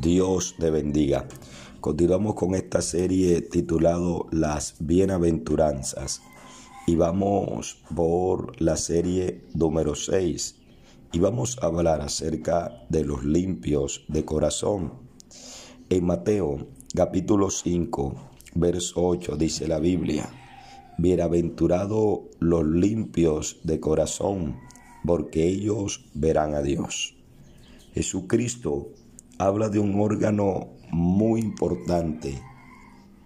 Dios te bendiga. Continuamos con esta serie titulado Las Bienaventuranzas y vamos por la serie número 6 y vamos a hablar acerca de los limpios de corazón. En Mateo capítulo 5, verso 8 dice la Biblia, Bienaventurados los limpios de corazón, porque ellos verán a Dios. Jesucristo habla de un órgano muy importante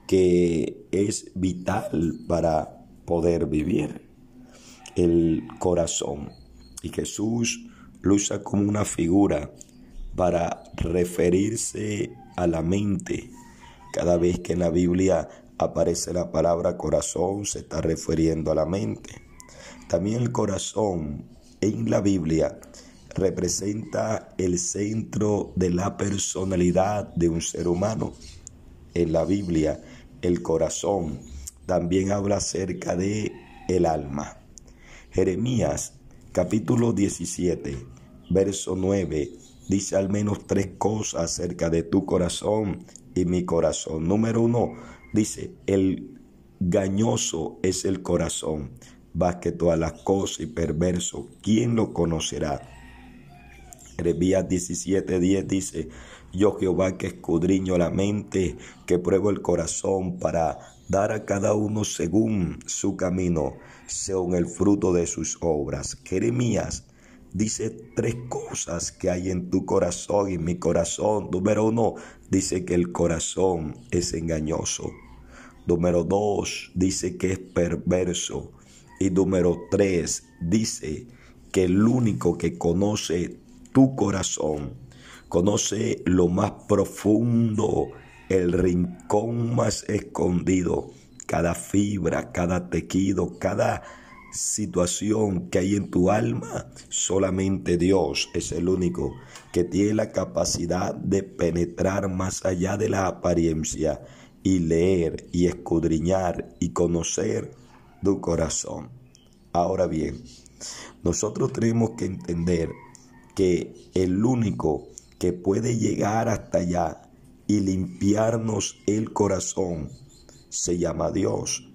que es vital para poder vivir, el corazón. Y Jesús lo usa como una figura para referirse a la mente. Cada vez que en la Biblia aparece la palabra corazón, se está refiriendo a la mente. También el corazón en la Biblia representa el centro de la personalidad de un ser humano. En la Biblia, el corazón también habla acerca de el alma. Jeremías capítulo 17, verso 9 dice al menos tres cosas acerca de tu corazón y mi corazón. Número uno, dice, el gañoso es el corazón, más que todas las cosas y perverso, ¿quién lo conocerá? Jeremías 17:10 dice, yo Jehová que escudriño la mente, que pruebo el corazón para dar a cada uno según su camino, según el fruto de sus obras. Jeremías dice tres cosas que hay en tu corazón y en mi corazón. Número uno, dice que el corazón es engañoso. Número dos, dice que es perverso. Y número tres, dice que el único que conoce tu corazón, conoce lo más profundo, el rincón más escondido, cada fibra, cada tejido, cada situación que hay en tu alma, solamente Dios es el único que tiene la capacidad de penetrar más allá de la apariencia y leer y escudriñar y conocer tu corazón. Ahora bien, nosotros tenemos que entender que el único que puede llegar hasta allá y limpiarnos el corazón se llama Dios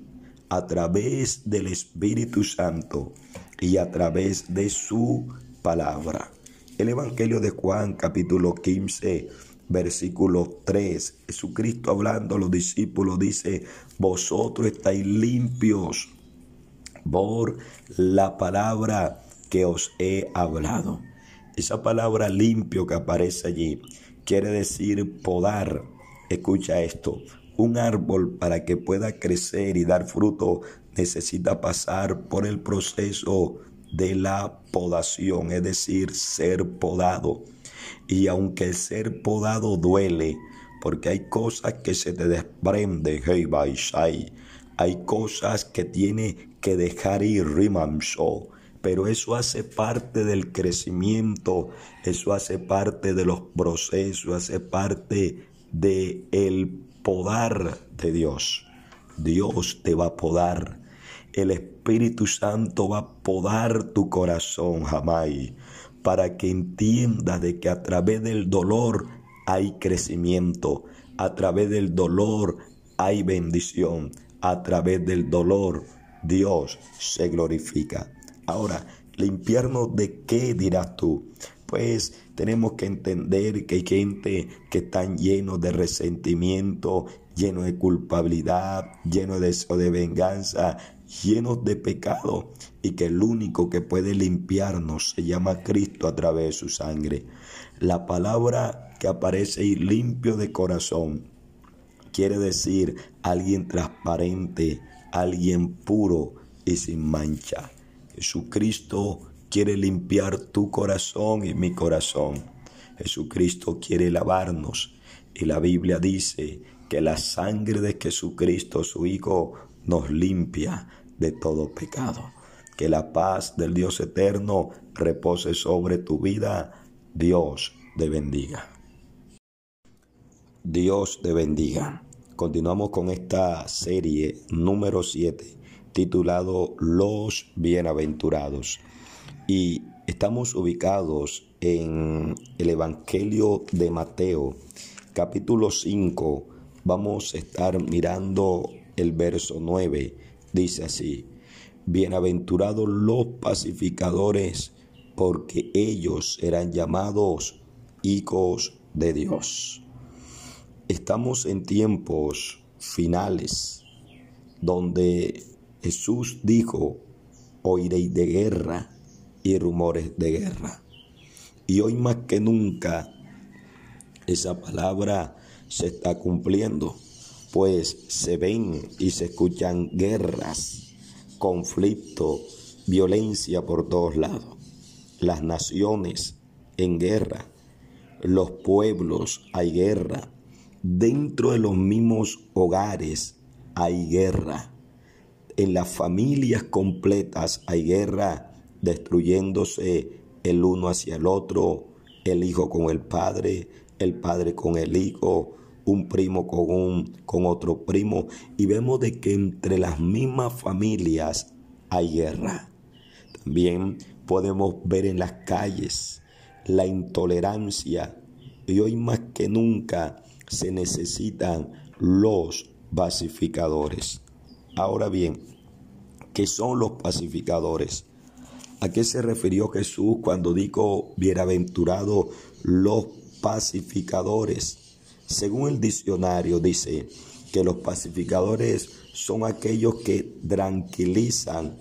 a través del Espíritu Santo y a través de su palabra. El Evangelio de Juan capítulo 15 versículo 3, Jesucristo hablando a los discípulos dice, vosotros estáis limpios por la palabra que os he hablado. Esa palabra limpio que aparece allí quiere decir podar. Escucha esto. Un árbol para que pueda crecer y dar fruto necesita pasar por el proceso de la podación, es decir, ser podado. Y aunque el ser podado duele, porque hay cosas que se te desprenden, hey, hay cosas que tiene que dejar ir, rimanso pero eso hace parte del crecimiento, eso hace parte de los procesos, hace parte de el podar de Dios. Dios te va a podar. El Espíritu Santo va a podar tu corazón jamás para que entiendas de que a través del dolor hay crecimiento, a través del dolor hay bendición, a través del dolor Dios se glorifica. Ahora, limpiarnos de qué dirás tú? Pues tenemos que entender que hay gente que están llenos de resentimiento, llenos de culpabilidad, llenos de, de venganza, llenos de pecado y que el único que puede limpiarnos se llama Cristo a través de su sangre. La palabra que aparece ahí limpio de corazón quiere decir alguien transparente, alguien puro y sin mancha. Jesucristo quiere limpiar tu corazón y mi corazón. Jesucristo quiere lavarnos. Y la Biblia dice que la sangre de Jesucristo, su Hijo, nos limpia de todo pecado. Que la paz del Dios eterno repose sobre tu vida. Dios te bendiga. Dios te bendiga. Continuamos con esta serie número 7 titulado Los Bienaventurados. Y estamos ubicados en el Evangelio de Mateo, capítulo 5, vamos a estar mirando el verso 9. Dice así, bienaventurados los pacificadores, porque ellos serán llamados hijos de Dios. Estamos en tiempos finales donde Jesús dijo, oiréis de guerra y rumores de guerra. Y hoy más que nunca esa palabra se está cumpliendo, pues se ven y se escuchan guerras, conflicto, violencia por todos lados. Las naciones en guerra, los pueblos hay guerra, dentro de los mismos hogares hay guerra, en las familias completas hay guerra, destruyéndose el uno hacia el otro, el hijo con el padre, el padre con el hijo, un primo con, un, con otro primo. Y vemos de que entre las mismas familias hay guerra. También podemos ver en las calles la intolerancia. Y hoy más que nunca se necesitan los pacificadores. Ahora bien, ¿qué son los pacificadores? ¿A qué se refirió Jesús cuando dijo bienaventurados los pacificadores? Según el diccionario dice que los pacificadores son aquellos que tranquilizan.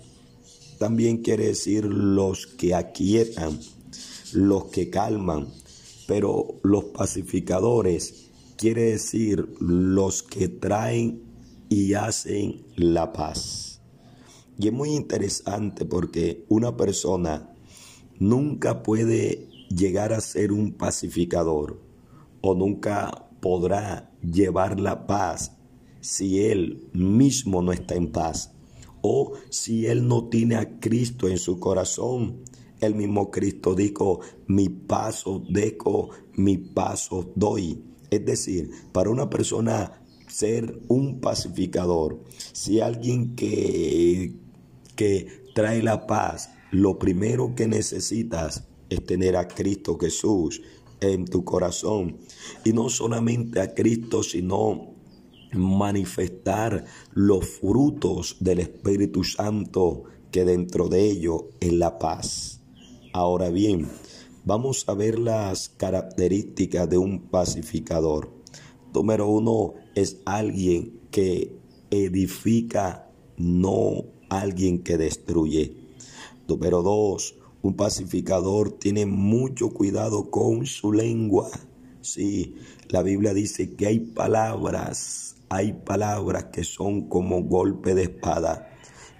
También quiere decir los que aquietan, los que calman. Pero los pacificadores quiere decir los que traen y hacen la paz. Y es muy interesante porque una persona nunca puede llegar a ser un pacificador o nunca podrá llevar la paz si él mismo no está en paz o si él no tiene a Cristo en su corazón. El mismo Cristo dijo, mi paso dejo, mi paso doy. Es decir, para una persona ser un pacificador, si alguien que que trae la paz, lo primero que necesitas es tener a Cristo Jesús en tu corazón. Y no solamente a Cristo, sino manifestar los frutos del Espíritu Santo que dentro de ello es la paz. Ahora bien, vamos a ver las características de un pacificador. Número uno es alguien que edifica, no alguien que destruye. Número dos, un pacificador tiene mucho cuidado con su lengua. Sí, la Biblia dice que hay palabras, hay palabras que son como golpe de espada.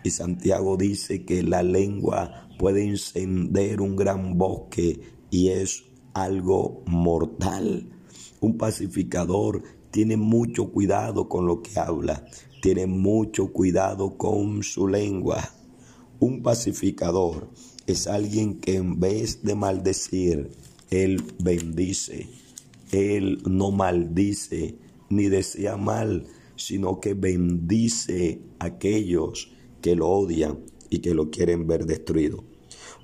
Y Santiago dice que la lengua puede encender un gran bosque y es algo mortal. Un pacificador tiene mucho cuidado con lo que habla tiene mucho cuidado con su lengua. Un pacificador es alguien que en vez de maldecir, él bendice. Él no maldice ni desea mal, sino que bendice a aquellos que lo odian y que lo quieren ver destruido.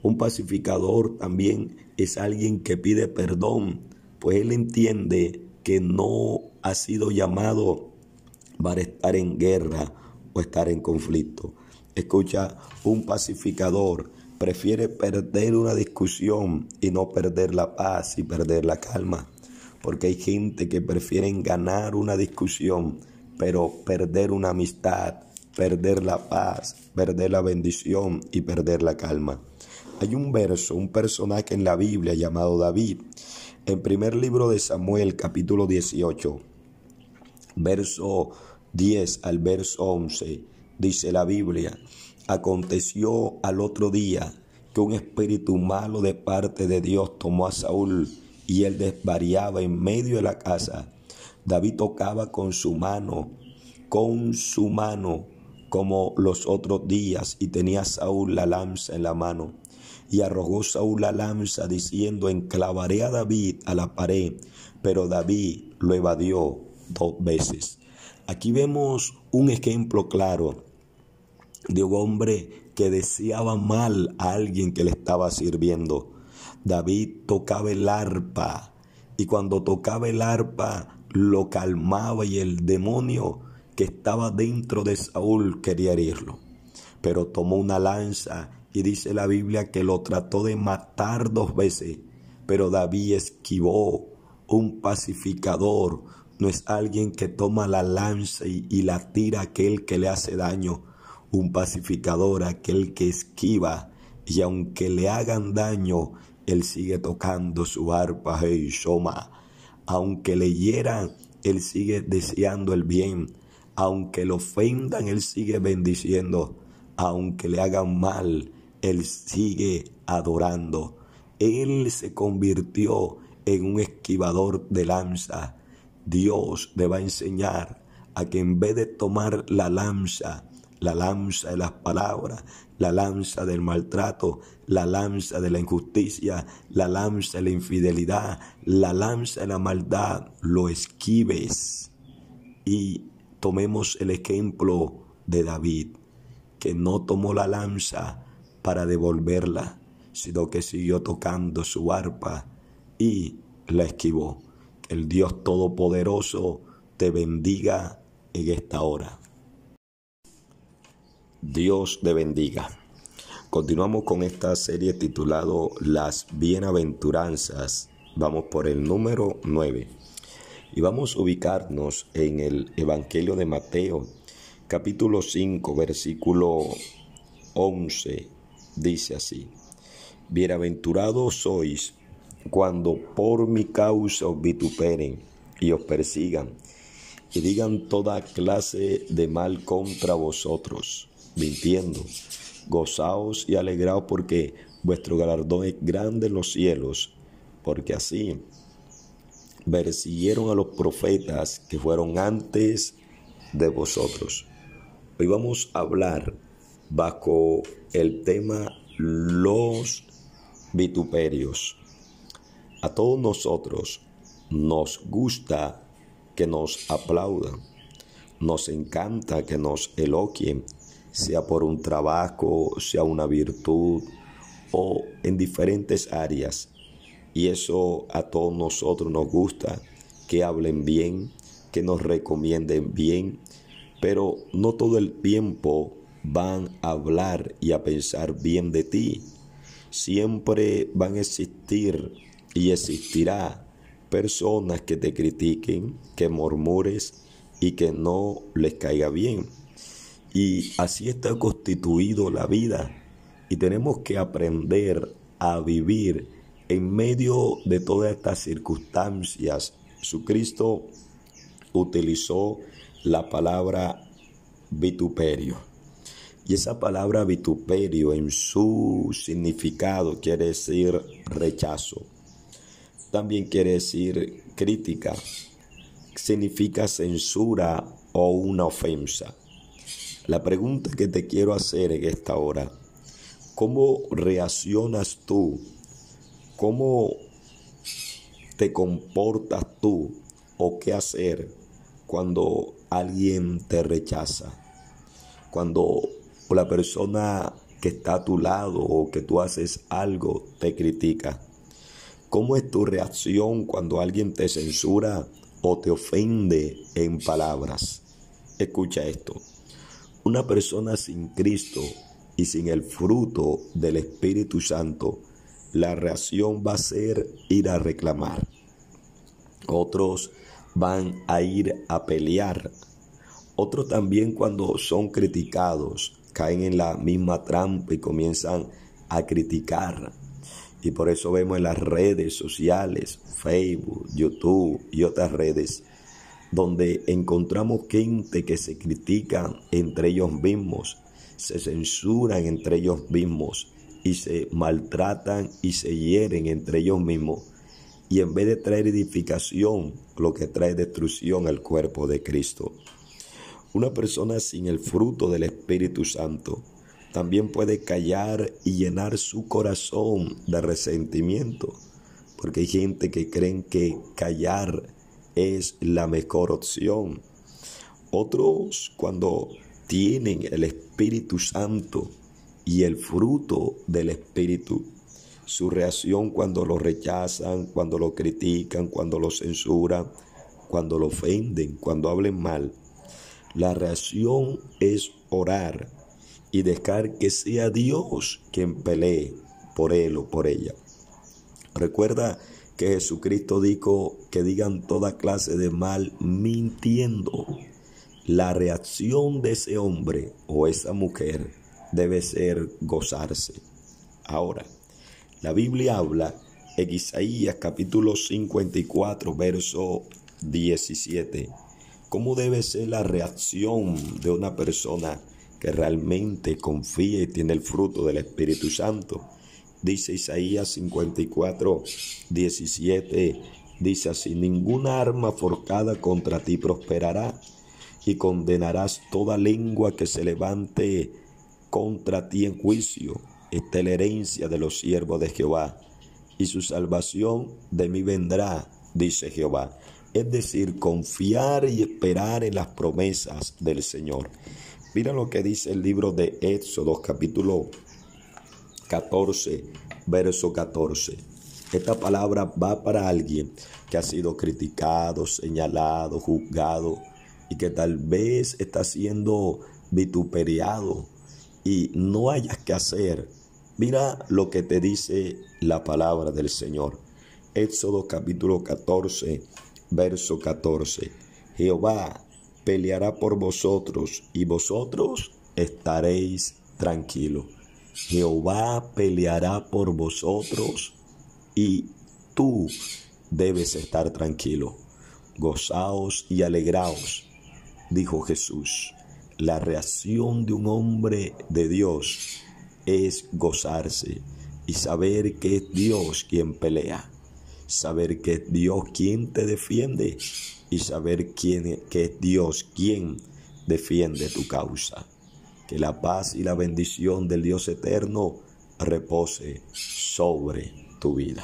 Un pacificador también es alguien que pide perdón, pues él entiende que no ha sido llamado para estar en guerra o estar en conflicto. Escucha, un pacificador prefiere perder una discusión y no perder la paz y perder la calma. Porque hay gente que prefiere ganar una discusión, pero perder una amistad, perder la paz, perder la bendición y perder la calma. Hay un verso, un personaje en la Biblia llamado David. En primer libro de Samuel, capítulo 18, verso 10 al verso 11, dice la Biblia, aconteció al otro día que un espíritu malo de parte de Dios tomó a Saúl y él desvariaba en medio de la casa. David tocaba con su mano, con su mano, como los otros días, y tenía Saúl la lanza en la mano. Y arrojó Saúl la lanza diciendo, enclavaré a David a la pared, pero David lo evadió dos veces. Aquí vemos un ejemplo claro de un hombre que deseaba mal a alguien que le estaba sirviendo. David tocaba el arpa y cuando tocaba el arpa lo calmaba y el demonio que estaba dentro de Saúl quería herirlo. Pero tomó una lanza y dice la Biblia que lo trató de matar dos veces, pero David esquivó. Un pacificador no es alguien que toma la lanza y, la tira a aquel que le hace daño. Un pacificador, aquel que esquiva y aunque le hagan daño, él sigue tocando su arpa, hey, Shoma. Aunque le hieran, él sigue deseando el bien. Aunque lo ofendan, él sigue bendiciendo. Aunque le hagan mal, él sigue adorando. Él se convirtió en un esquivador de lanza. Dios le va a enseñar a que en vez de tomar la lanza, la lanza de las palabras, la lanza del maltrato, la lanza de la injusticia, la lanza de la infidelidad, la lanza de la maldad, lo esquives. Y tomemos el ejemplo de David, que no tomó la lanza para devolverla, sino que siguió tocando su arpa y la esquivó. El Dios Todopoderoso te bendiga en esta hora. Dios te bendiga. Continuamos con esta serie titulado Las Bienaventuranzas. Vamos por el número 9. Y vamos a ubicarnos en el Evangelio de Mateo, capítulo 5, versículo 11. Dice así, Bienaventurados sois cuando por mi causa os vituperen y os persigan y digan toda clase de mal contra vosotros mintiendo. Gozaos y alegraos porque vuestro galardón es grande en los cielos, porque así persiguieron a los profetas que fueron antes de vosotros. Hoy vamos a hablar bajo el tema los vituperios. A todos nosotros nos gusta que nos aplaudan, nos encanta que nos elogien, sea por un trabajo, sea una virtud o en diferentes áreas. Y eso a todos nosotros nos gusta, que hablen bien, que nos recomienden bien, pero no todo el tiempo van a hablar y a pensar bien de ti. Siempre van a existir y existirá personas que te critiquen, que murmures y que no les caiga bien. Y así está constituido la vida. Y tenemos que aprender a vivir en medio de todas estas circunstancias. Jesucristo utilizó la palabra vituperio. Y esa palabra vituperio en su significado quiere decir rechazo. También quiere decir crítica. Significa censura o una ofensa. La pregunta que te quiero hacer en esta hora, ¿cómo reaccionas tú? ¿Cómo te comportas tú? ¿O qué hacer cuando alguien te rechaza? Cuando la persona que está a tu lado o que tú haces algo te critica. ¿Cómo es tu reacción cuando alguien te censura o te ofende en palabras? Escucha esto. Una persona sin Cristo y sin el fruto del Espíritu Santo, la reacción va a ser ir a reclamar. Otros van a ir a pelear. Otros también cuando son criticados caen en la misma trampa y comienzan a criticar. Y por eso vemos en las redes sociales, Facebook, YouTube y otras redes, donde encontramos gente que se critica entre ellos mismos, se censuran entre ellos mismos y se maltratan y se hieren entre ellos mismos. Y en vez de traer edificación, lo que trae destrucción al cuerpo de Cristo. Una persona sin el fruto del Espíritu Santo también puede callar y llenar su corazón de resentimiento, porque hay gente que creen que callar es la mejor opción. Otros cuando tienen el Espíritu Santo y el fruto del Espíritu, su reacción cuando lo rechazan, cuando lo critican, cuando lo censuran, cuando lo ofenden, cuando hablen mal. La reacción es orar y dejar que sea Dios quien pelee por él o por ella. Recuerda que Jesucristo dijo que digan toda clase de mal mintiendo. La reacción de ese hombre o esa mujer debe ser gozarse. Ahora, la Biblia habla en Isaías capítulo 54, verso 17, cómo debe ser la reacción de una persona que realmente confía y tiene el fruto del Espíritu Santo. Dice Isaías 54, 17, dice así, ninguna arma forjada contra ti prosperará y condenarás toda lengua que se levante contra ti en juicio. Esta es la herencia de los siervos de Jehová y su salvación de mí vendrá, dice Jehová. Es decir, confiar y esperar en las promesas del Señor. Mira lo que dice el libro de Éxodo, capítulo 14, verso 14. Esta palabra va para alguien que ha sido criticado, señalado, juzgado y que tal vez está siendo vituperiado y no hayas que hacer. Mira lo que te dice la palabra del Señor. Éxodo capítulo 14, verso 14. Jehová peleará por vosotros y vosotros estaréis tranquilos. Jehová peleará por vosotros y tú debes estar tranquilo. Gozaos y alegraos, dijo Jesús. La reacción de un hombre de Dios es gozarse y saber que es Dios quien pelea, saber que es Dios quien te defiende y saber quién, que es Dios quien defiende tu causa. Que la paz y la bendición del Dios eterno repose sobre tu vida.